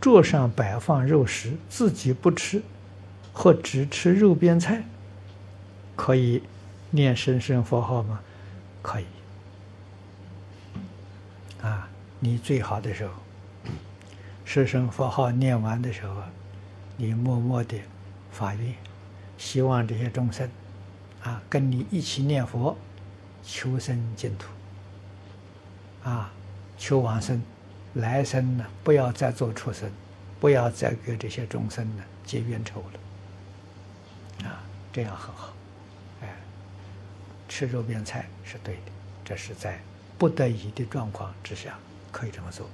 桌上摆放肉食，自己不吃，或只吃肉边菜，可以念生生佛号吗？可以。啊，你最好的时候，生生佛号念完的时候，你默默地发愿，希望这些众生啊，跟你一起念佛，求生净土。啊，求往生，来生呢，不要再做畜生，不要再给这些众生呢结冤仇了。啊，这样很好。哎，吃肉变菜是对的，这是在不得已的状况之下可以这么做。